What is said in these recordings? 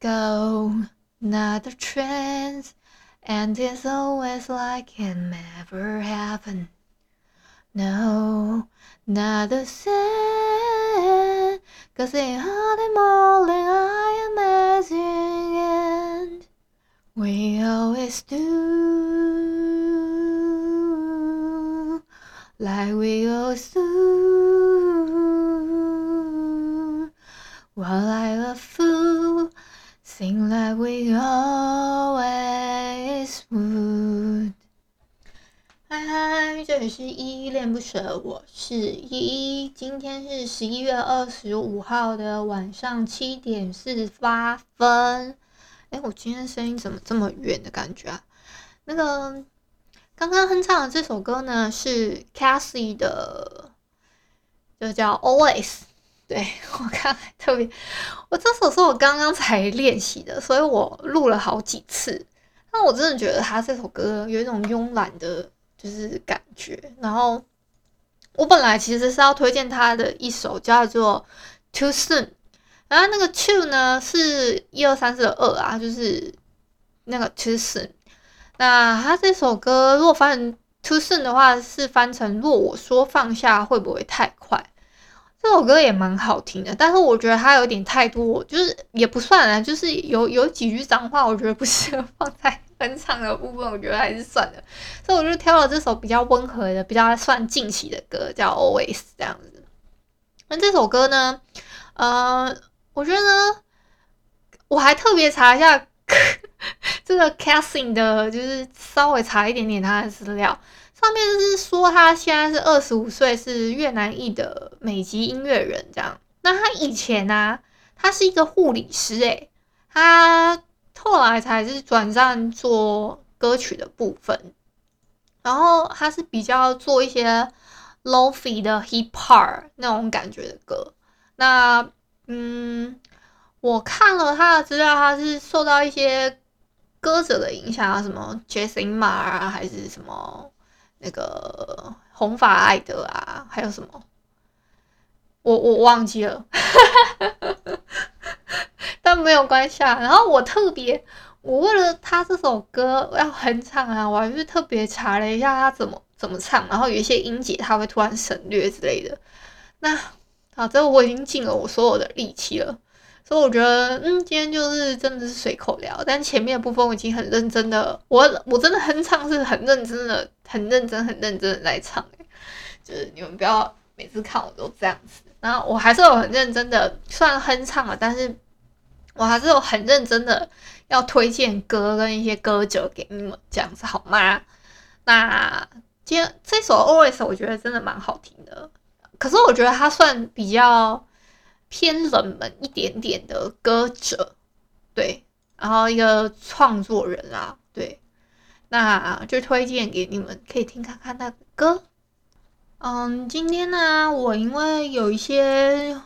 Go, not the trends, and it's always like it never happened. No, not the same, cause hurts more than I imagined. We always do, like we always do. While I a fool. Sing like we always would。嗨嗨，这里是依依恋不舍，我是依依。今天是十一月二十五号的晚上七点四十八分。哎，我今天声音怎么这么远的感觉啊？那个刚刚哼唱的这首歌呢，是 Cassie 的，就叫 Always。对，我看特别，我这首是我刚刚才练习的，所以我录了好几次。但我真的觉得他这首歌有一种慵懒的，就是感觉。然后我本来其实是要推荐他的一首叫做《Too Soon》，然后那个 Too 呢是一二三四的二啊，就是那个 Too Soon。那他这首歌如果翻成 Too Soon 的话，是翻成若我说放下会不会太快？这首歌也蛮好听的，但是我觉得它有点太多，就是也不算啊，就是有有几句脏话，我觉得不适合放在 哼唱的部分，我觉得还是算了。所以我就挑了这首比较温和的、比较算近期的歌，叫《Always》这样子。那这首歌呢，呃，我觉得，我还特别查一下 这个 Cassie 的，就是稍微查一点点他的资料。上面就是说他现在是二十五岁，是越南裔的美籍音乐人。这样，那他以前呢、他是一个护理师，诶，他后来才是转战做歌曲的部分。然后他是比较做一些 lo-fi 的 hip hop 那种感觉的歌。那，嗯，我看了他的资料，他是受到一些歌者的影响啊，什么 Jason Ma 啊，还是什么。那个红发艾德啊，还有什么？我我忘记了，但没有关系啊。然后我特别，我为了他这首歌要哼唱啊，我还是特别查了一下他怎么怎么唱，然后有一些音节他会突然省略之类的。那好，这我已经尽了我所有的力气了。所以我觉得，嗯，今天就是真的是随口聊，但前面的部分我已经很认真的，我我真的哼唱是很认真的，很认真、很认真的在唱，就是你们不要每次看我都这样子，然后我还是有很认真的，虽然哼唱了，但是我还是有很认真的要推荐歌跟一些歌者给你们，这样子好吗？那今天这首 Always 我觉得真的蛮好听的，可是我觉得它算比较。偏冷门一点点的歌者，对，然后一个创作人啊，对，那就推荐给你们，可以听看看他的歌。嗯，今天呢，我因为有一些，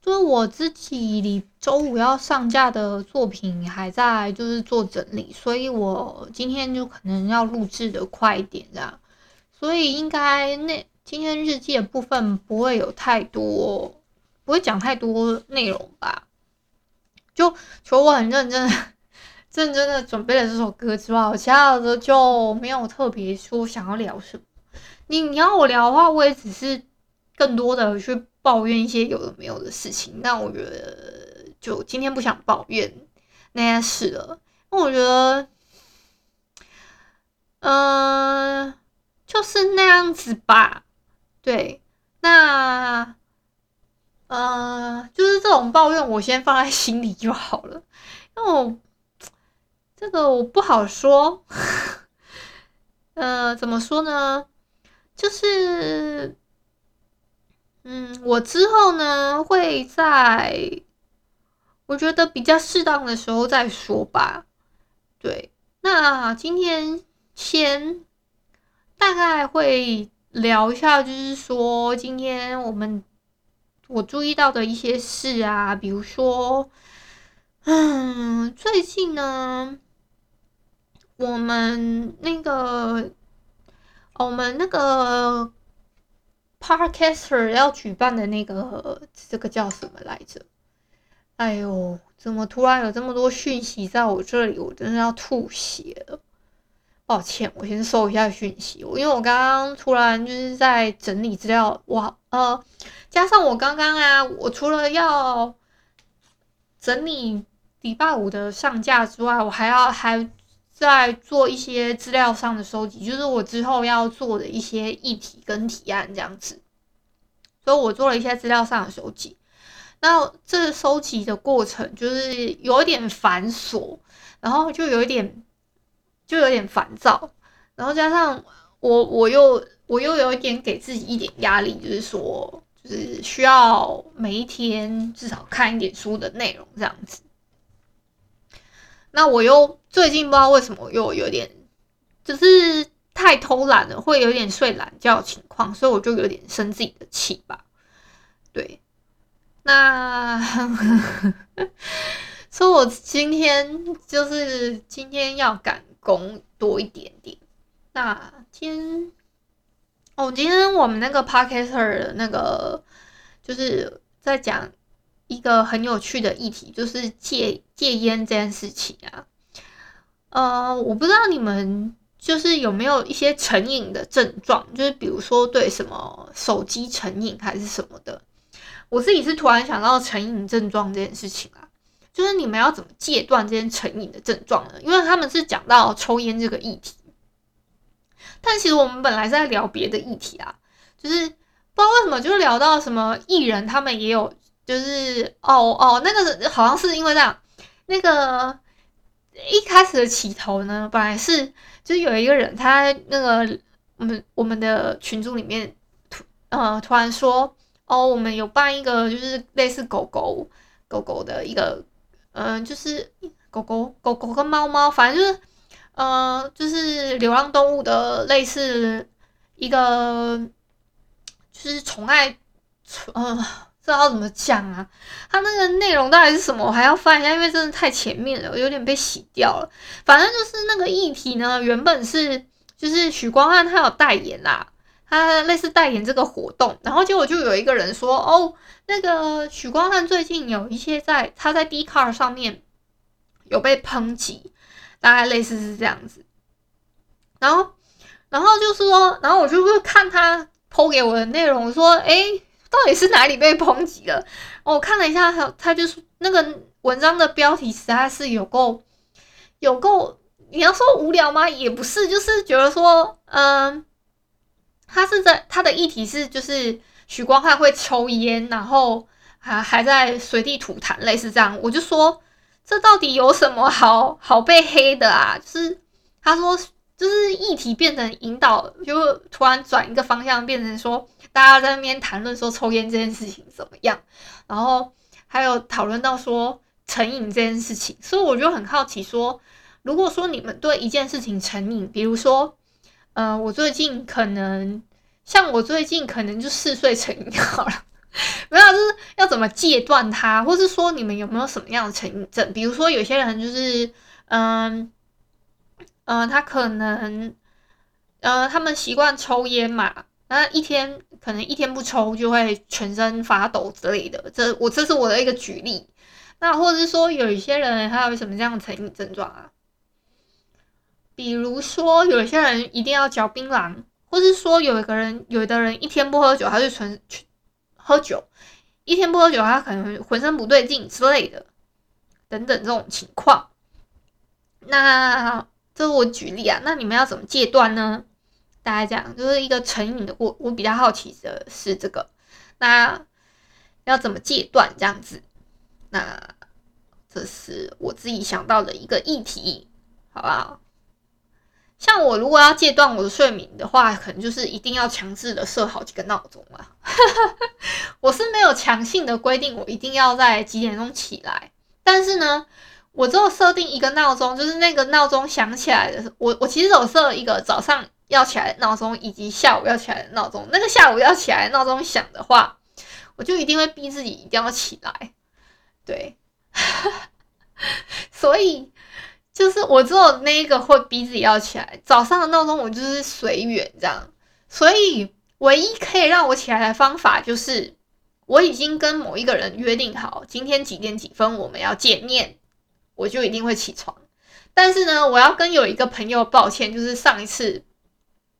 就是我自己周五要上架的作品还在就是做整理，所以我今天就可能要录制的快一点这样，所以应该那今天日记的部分不会有太多。不会讲太多内容吧，就除了我很认真、认真的准备了这首歌之外，我其他的就没有特别说想要聊什么。你你要我聊的话，我也只是更多的去抱怨一些有的没有的事情。但我觉得，就今天不想抱怨那件事了，因为我觉得，嗯、就是那样子吧。对，那。呃，就是这种抱怨，我先放在心里就好了。因为我这个我不好说，呃，怎么说呢？就是，嗯，我之后呢会在我觉得比较适当的时候再说吧。对，那今天先大概会聊一下，就是说今天我们我注意到的一些事啊，比如说，嗯，最近呢，我们那个我们那个。Podcaster 要举办的那个，这个叫什么来着？哎呦，怎么突然有这么多讯息在我这里？我真的要吐血了！抱歉，我先收一下讯息。因为我刚刚突然就是在整理资料，哇，呃，加上我刚刚啊，我除了要整理礼拜五的上架之外，我还要还在做一些资料上的收集，就是我之后要做的一些议题跟提案这样子。所以我做了一些资料上的收集，那这收集的过程就是有点繁琐，然后就有一点就有点烦躁，然后加上我我又我又有一点给自己一点压力，就是说就是需要每一天至少看一点书的内容这样子。那我又最近不知道为什么又有点就是。太偷懒了，会有点睡懒觉情况，所以我就有点生自己的气吧。对，那 所以，我今天就是今天要赶工多一点点。那天哦，今天我们那个 parker 的那个就是在讲一个很有趣的议题，就是戒戒烟这件事情啊。呃，我不知道你们。就是有没有一些成瘾的症状？就是比如说对什么手机成瘾还是什么的。我自己是突然想到成瘾症状这件事情啊，就是你们要怎么戒断这些成瘾的症状呢？因为他们是讲到抽烟这个议题，但其实我们本来是在聊别的议题啊，就是不知道为什么就聊到什么艺人，他们也有就是哦哦，那个好像是因为这样，那个一开始的起头呢，本来是。就是有一个人，他那个我们我们的群组里面突呃突然说哦，我们有办一个就是类似狗狗狗狗的一个嗯、就是狗狗狗狗跟猫猫，反正就是呃就是流浪动物的类似一个就是宠爱嗯。呃不知道怎么讲啊？它那个内容到底是什么？我还要翻一下，因为真的太前面了，我有点被洗掉了。反正就是那个议题呢，原本是就是许光汉他有代言啦，他类似代言这个活动，然后结果就有一个人说，哦，那个许光汉最近有一些在他在 d c a r 上面有被抨击，大概类似是这样子。然后，然后就是说，然后我就会看他 po 给我的内容，说，诶。到底是哪里被抨击了？我看了一下，他他就是那个文章的标题实在是有够有够，你要说无聊吗？也不是，就是觉得说，嗯，他是在他的议题是就是许光汉会抽烟，然后还还在随地吐痰，类似这样。我就说，这到底有什么好好被黑的啊？就是他说。就是议题变成引导，就突然转一个方向，变成说大家在那边谈论说抽烟这件事情怎么样，然后还有讨论到说成瘾这件事情，所以我就很好奇说，如果说你们对一件事情成瘾，比如说，呃，我最近可能像我最近可能就嗜睡成瘾好了，没有，就是要怎么戒断它，或是说你们有没有什么样的成瘾症？比如说有些人就是，嗯。呃，他可能，呃，他们习惯抽烟嘛，那一天可能一天不抽就会全身发抖之类的。这我这是我的一个举例。那或者是说，有一些人他有什么这样的成瘾症状啊？比如说，有一些人一定要嚼槟榔，或是说有一个人，有的人一天不喝酒，他就纯去喝酒；一天不喝酒，他可能浑身不对劲之类的，等等这种情况。那。这是我举例啊，那你们要怎么戒断呢？大家讲就是一个成瘾的，我我比较好奇的是这个，那要怎么戒断这样子？那这是我自己想到的一个议题，好不好？像我如果要戒断我的睡眠的话，可能就是一定要强制的设好几个闹钟嘛。我是没有强性的规定，我一定要在几点钟起来。但是呢，我只有设定一个闹钟，就是那个闹钟响起来的时候，我我其实有设一个早上要起来的闹钟，以及下午要起来的闹钟。那个下午要起来的闹钟响的话，我就一定会逼自己一定要起来。对，所以。就是我只有那一个会逼自己要起来，早上的闹钟我就是随缘这样，所以唯一可以让我起来的方法就是我已经跟某一个人约定好，今天几点几分我们要见面，我就一定会起床。但是呢，我要跟有一个朋友抱歉，就是上一次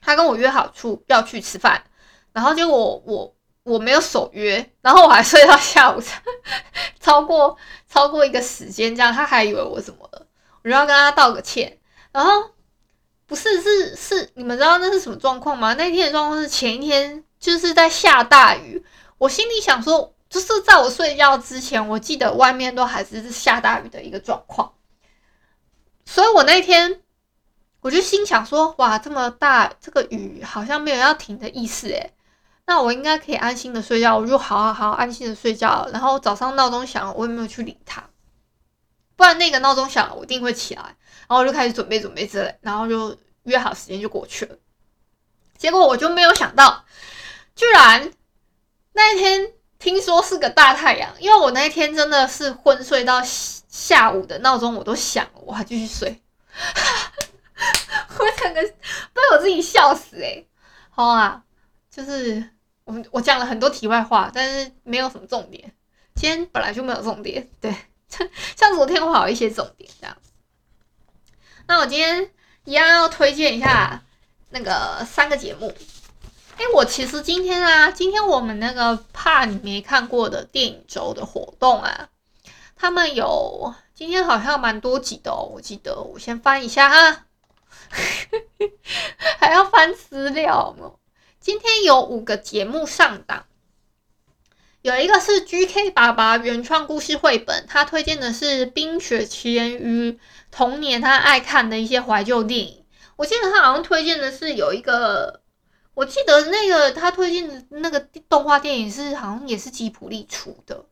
他跟我约好处要去吃饭，然后就我我我没有守约，然后我还睡到下午才 超过超过一个时间，这样他还以为我怎么了。我就要跟他道个歉，然后不是是是，你们知道那是什么状况吗？那天的状况是前一天就是在下大雨，我心里想说，就是在我睡觉之前，我记得外面都还是下大雨的一个状况，所以我那天我就心想说，哇，这么大这个雨好像没有要停的意思诶，那我应该可以安心的睡觉，我就好好好安心的睡觉，然后早上闹钟响，我也没有去理他。不然那个闹钟响了，我一定会起来，然后我就开始准备准备之类，然后就约好时间就过去了。结果我就没有想到，居然那一天听说是个大太阳，因为我那一天真的是昏睡到下午的闹钟我都响了，我还继续睡，我整个被我自己笑死诶、欸。好啊，就是我我讲了很多题外话，但是没有什么重点，今天本来就没有重点，对。像昨天我好一些重点这样，那我今天一样要推荐一下那个三个节目。哎，我其实今天啊，今天我们那个怕你没看过的电影周的活动啊，他们有今天好像蛮多集的哦，我记得我先翻一下哈，还要翻资料呢。今天有五个节目上档。有一个是 GK 爸爸原创故事绘本，他推荐的是《冰雪奇缘》与童年他爱看的一些怀旧电影。我记得他好像推荐的是有一个，我记得那个他推荐的那个动画电影是好像也是吉卜力出的，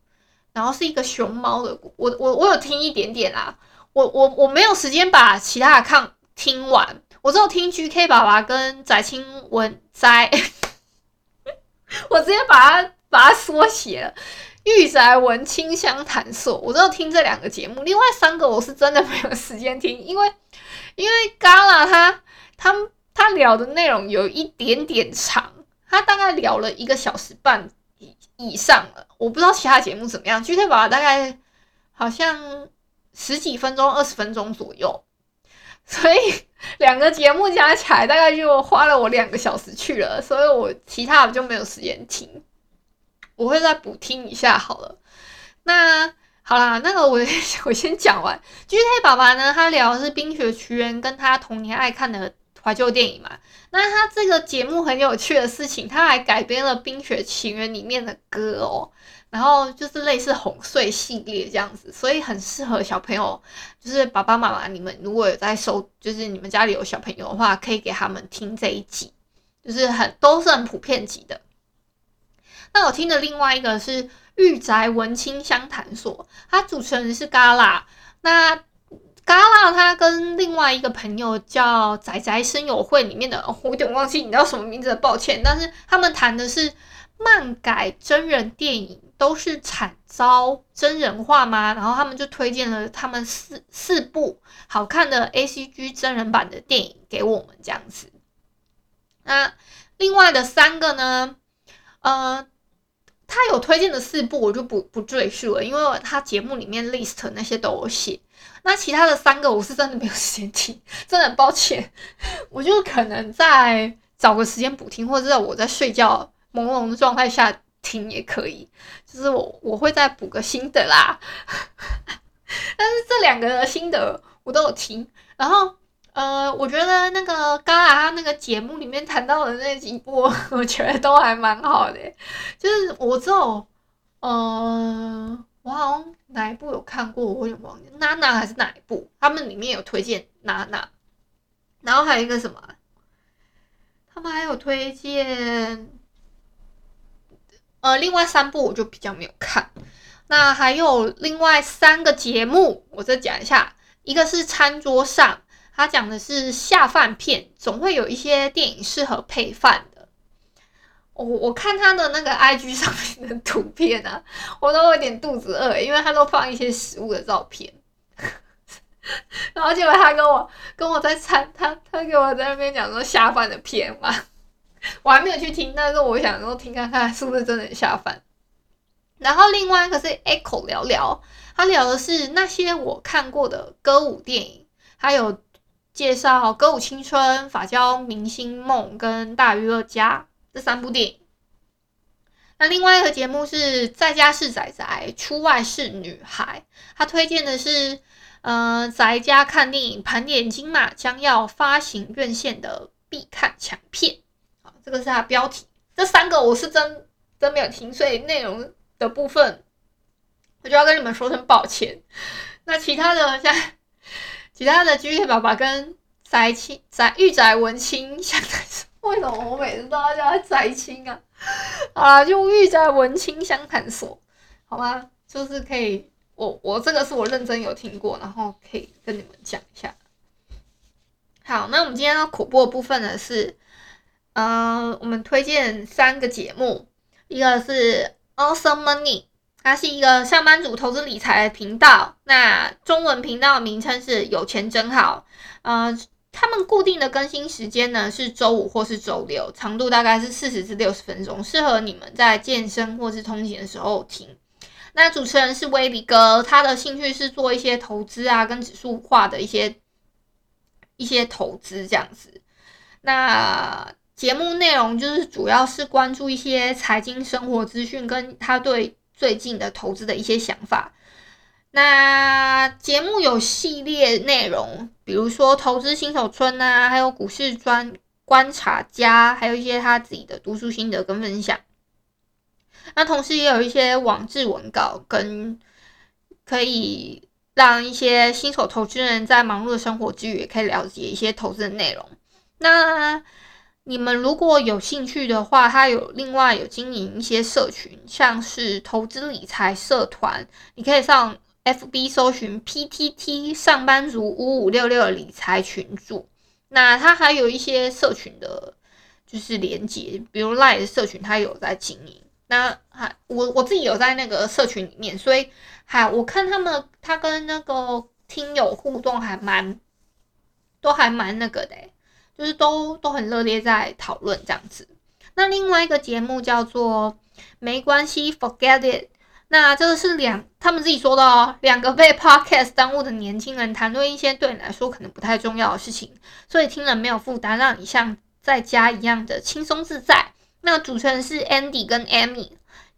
然后是一个熊猫的。我我我有听一点点啦，我我我没有时间把其他的看听完，我只有听 GK 爸爸跟翟青文哉，我直接把它。把它缩写了，御宅文清香谈所，我都要听这两个节目。另外三个我是真的没有时间听，因为因为 Gala 他他他聊的内容有一点点长，他大概聊了一个小时半以以上了。我不知道其他节目怎么样，具体把它大概好像十几分钟、二十分钟左右，所以两个节目加起来大概就花了我两个小时去了，所以我其他的就没有时间听。我会再补听一下好了。那好啦，那个我 我先讲完。GK 爸爸呢，他聊的是《冰雪奇缘》跟他童年爱看的怀旧电影嘛。那他这个节目很有趣的事情，他还改编了《冰雪奇缘》里面的歌哦。然后就是类似哄睡系列这样子，所以很适合小朋友，就是爸爸妈妈你们如果有在收，就是你们家里有小朋友的话，可以给他们听这一集，就是很都是很普遍级的。那我听的另外一个是御宅文清香谈所，他主持人是 Gala。那 Gala 他跟另外一个朋友叫宅宅声友会里面的，我有点忘记你叫什么名字，抱歉。但是他们谈的是漫改真人电影都是惨遭真人化吗？然后他们就推荐了他们四四部好看的 ACG 真人版的电影给我们这样子。那另外的三个呢？呃。他有推荐的四部，我就不不赘述了，因为他节目里面 list 那些都有写。那其他的三个，我是真的没有时间听，真的很抱歉。我就可能再找个时间补听，或者在我在睡觉朦胧的状态下听也可以。就是我我会再补个心得啦。但是这两个的心得我都有听，然后。呃，我觉得那个刚才他那个节目里面谈到的那几部，我觉得都还蛮好的。就是我知道，呃，我好像哪一部有看过，我有点忘记，娜娜还是哪一部？他们里面有推荐娜娜，然后还有一个什么？他们还有推荐，呃，另外三部我就比较没有看。那还有另外三个节目，我再讲一下。一个是餐桌上，他讲的是下饭片，总会有一些电影适合配饭的。我我看他的那个 IG 上面的图片啊，我都有点肚子饿，因为他都放一些食物的照片。然后结果他跟我跟我在餐，他他给我在那边讲说下饭的片嘛，我还没有去听，但是我想说听看看是不是真的下饭。然后另外一个是 Echo 聊聊，他聊的是那些我看过的歌舞电影，还有介绍《歌舞青春》、《发胶明星梦》跟《大娱乐家》这三部电影。那另外一个节目是在家是仔仔，出外是女孩，他推荐的是呃宅家看电影，盘点金马将要发行院线的必看强片。好，这个是他标题。这三个我是真真没有听，所以内容。的部分，我就要跟你们说声抱歉。那其他的像其他的 GK 爸爸跟宅青宅御宅文青，相谈所，为什么我每次都要叫他宅青啊？好啦，就御宅文青相谈所，好吗？就是可以，我我这个是我认真有听过，然后可以跟你们讲一下。好，那我们今天要口播的部分呢是，呃，我们推荐三个节目，一个是。Awesome Money，它是一个上班族投资理财的频道。那中文频道名称是有钱真好。呃，他们固定的更新时间呢是周五或是周六，长度大概是四十至六十分钟，适合你们在健身或是通勤的时候听。那主持人是威比哥，他的兴趣是做一些投资啊，跟指数化的一些一些投资这样子。那节目内容就是主要是关注一些财经生活资讯，跟他对最近的投资的一些想法。那节目有系列内容，比如说投资新手村啊，还有股市专观察家，还有一些他自己的读书心得跟分享。那同时也有一些网志文稿，跟可以让一些新手投资人在忙碌的生活之余，也可以了解一些投资的内容。那你们如果有兴趣的话，他有另外有经营一些社群，像是投资理财社团，你可以上 FB 搜寻 PTT 上班族五五六六理财群组。那他还有一些社群的，就是连接，比如 LINE 的社群，他有在经营。那还我我自己有在那个社群里面，所以还我看他们他跟那个听友互动还蛮，都还蛮那个的、就是都都很热烈在讨论这样子。那另外一个节目叫做没关系，Forget It。那这个是两他们自己说的哦，两个被 Podcast 耽误的年轻人谈论一些对你来说可能不太重要的事情，所以听了没有负担，让你像在家一样的轻松自在。那主持人是 Andy 跟 Amy，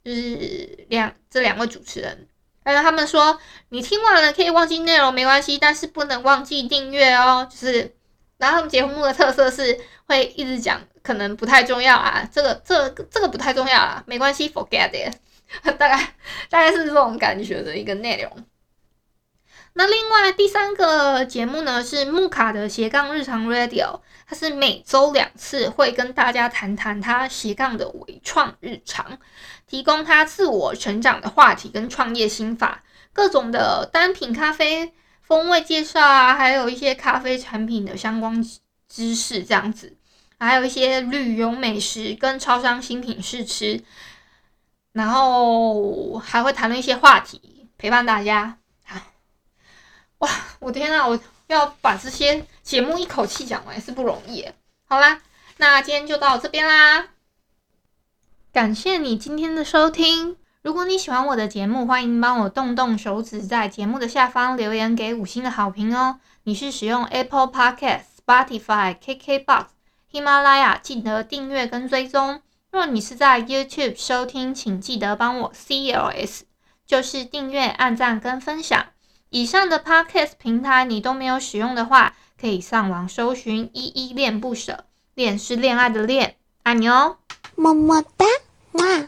就是两这两位主持人。还有他们说，你听完了可以忘记内容没关系，但是不能忘记订阅哦，就是。然后他们节目的特色是会一直讲，可能不太重要啊，这个、这个、这个不太重要啊，没关系，forget it，大概大概是这种感觉的一个内容。那另外第三个节目呢是木卡的斜杠日常 Radio，它是每周两次会跟大家谈谈他斜杠的微创日常，提供他自我成长的话题跟创业心法，各种的单品咖啡。风味介绍啊，还有一些咖啡产品的相关知识，这样子，还有一些旅游美食跟超商新品试吃，然后还会谈论一些话题，陪伴大家。好，哇，我天呐，我要把这些节目一口气讲完是不容易。好啦，那今天就到这边啦，感谢你今天的收听。如果你喜欢我的节目，欢迎帮我动动手指，在节目的下方留言给五星的好评哦。你是使用 Apple Podcast、Spotify、KKBox、喜马拉雅，记得订阅跟追踪。若你是在 YouTube 收听，请记得帮我 CLS，就是订阅、按赞跟分享。以上的 Podcast 平台你都没有使用的话，可以上网搜寻“依依恋不舍”，恋是恋爱的恋，爱你哦，么么哒，哇。